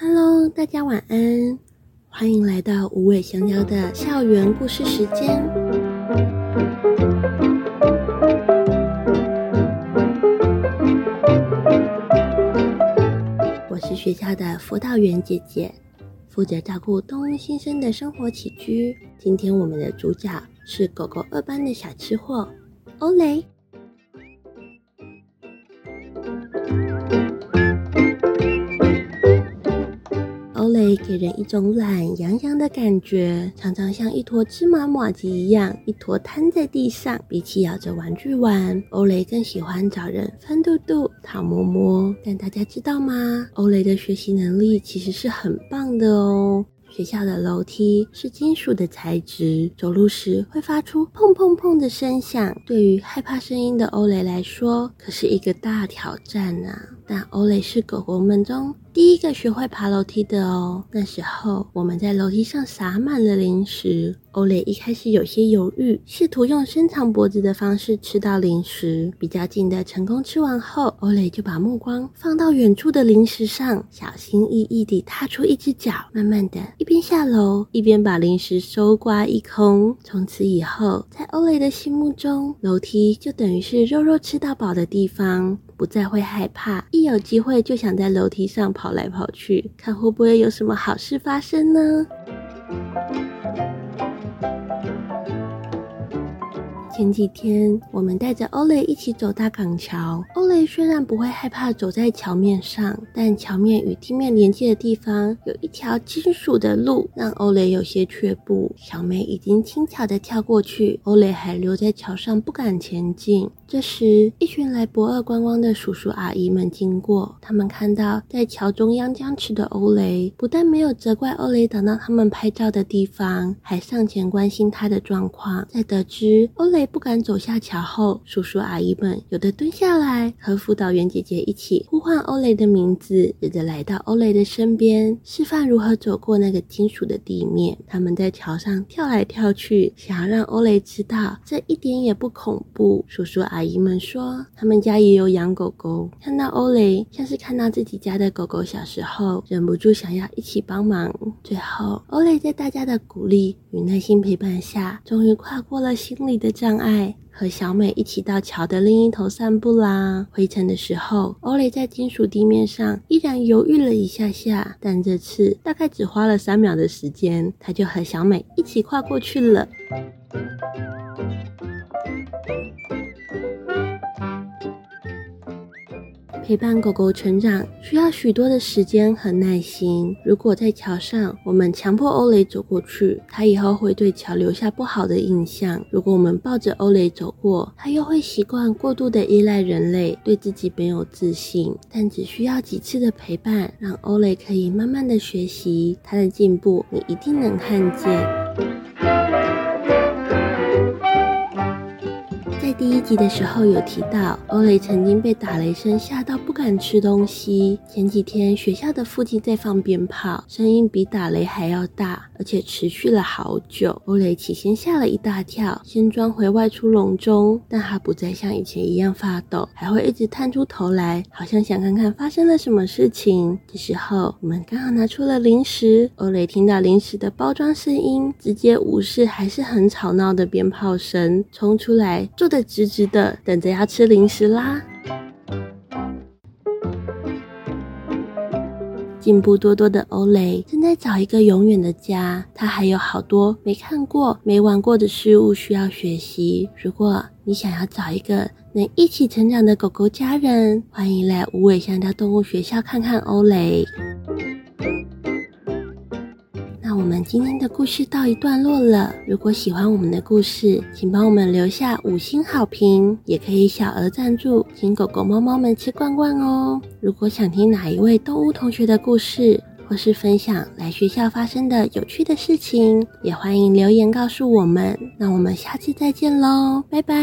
Hello，大家晚安，欢迎来到无尾香蕉的校园故事时间。我是学校的辅导员姐姐，负责照顾动物新生的生活起居。今天我们的主角是狗狗二班的小吃货欧蕾。给人一种懒洋洋的感觉，常常像一坨芝麻麻糬一样，一坨瘫在地上。比起咬着玩具玩，欧蕾更喜欢找人翻肚肚、讨摸摸。但大家知道吗？欧蕾的学习能力其实是很棒的哦。学校的楼梯是金属的材质，走路时会发出砰砰砰的声响。对于害怕声音的欧蕾来说，可是一个大挑战啊！但欧蕾是狗狗们中第一个学会爬楼梯的哦。那时候我们在楼梯上撒满了零食，欧蕾一开始有些犹豫，试图用伸长脖子的方式吃到零食。比较近的成功吃完后，欧蕾就把目光放到远处的零食上，小心翼翼地踏出一只脚，慢慢的一边下楼一边把零食收刮一空。从此以后，在欧蕾的心目中，楼梯就等于是肉肉吃到饱的地方。不再会害怕，一有机会就想在楼梯上跑来跑去，看会不会有什么好事发生呢？前几天，我们带着欧蕾一起走大港桥。欧蕾虽然不会害怕走在桥面上，但桥面与地面连接的地方有一条金属的路，让欧蕾有些却步。小梅已经轻巧地跳过去，欧蕾还留在桥上不敢前进。这时，一群来博二观光的叔叔阿姨们经过，他们看到在桥中央僵持的欧蕾，不但没有责怪欧蕾挡到他们拍照的地方，还上前关心她的状况。在得知欧蕾不敢走下桥后，叔叔阿姨们有的蹲下来，和辅导员姐姐一起呼唤欧蕾的名字，有的来到欧蕾的身边，示范如何走过那个金属的地面。他们在桥上跳来跳去，想要让欧蕾知道这一点也不恐怖。叔叔阿。姨们说，他们家也有养狗狗，看到欧蕾像是看到自己家的狗狗小时候，忍不住想要一起帮忙。最后，欧蕾在大家的鼓励与耐心陪伴下，终于跨过了心里的障爱，和小美一起到桥的另一头散步啦。回程的时候，欧雷在金属地面上依然犹豫了一下下，但这次大概只花了三秒的时间，他就和小美一起跨过去了。陪伴狗狗成长需要许多的时间和耐心。如果在桥上，我们强迫欧雷走过去，它以后会对桥留下不好的印象；如果我们抱着欧雷走过，它又会习惯过度的依赖人类，对自己没有自信。但只需要几次的陪伴，让欧雷可以慢慢的学习，它的进步你一定能看见。第一集的时候有提到，欧蕾曾经被打雷声吓到不敢吃东西。前几天学校的附近在放鞭炮，声音比打雷还要大，而且持续了好久。欧蕾起先吓了一大跳，先装回外出笼中，但她不再像以前一样发抖，还会一直探出头来，好像想看看发生了什么事情。这时候我们刚好拿出了零食，欧蕾听到零食的包装声音，直接无视还是很吵闹的鞭炮声，冲出来坐的。直直的等着要吃零食啦！进步多多的欧蕾正在找一个永远的家，他还有好多没看过、没玩过的事物需要学习。如果你想要找一个能一起成长的狗狗家人，欢迎来无尾香蕉动物学校看看欧蕾。今天的故事到一段落了。如果喜欢我们的故事，请帮我们留下五星好评，也可以小额赞助，请狗狗、猫猫们吃罐罐哦。如果想听哪一位动物同学的故事，或是分享来学校发生的有趣的事情，也欢迎留言告诉我们。那我们下次再见喽，拜拜。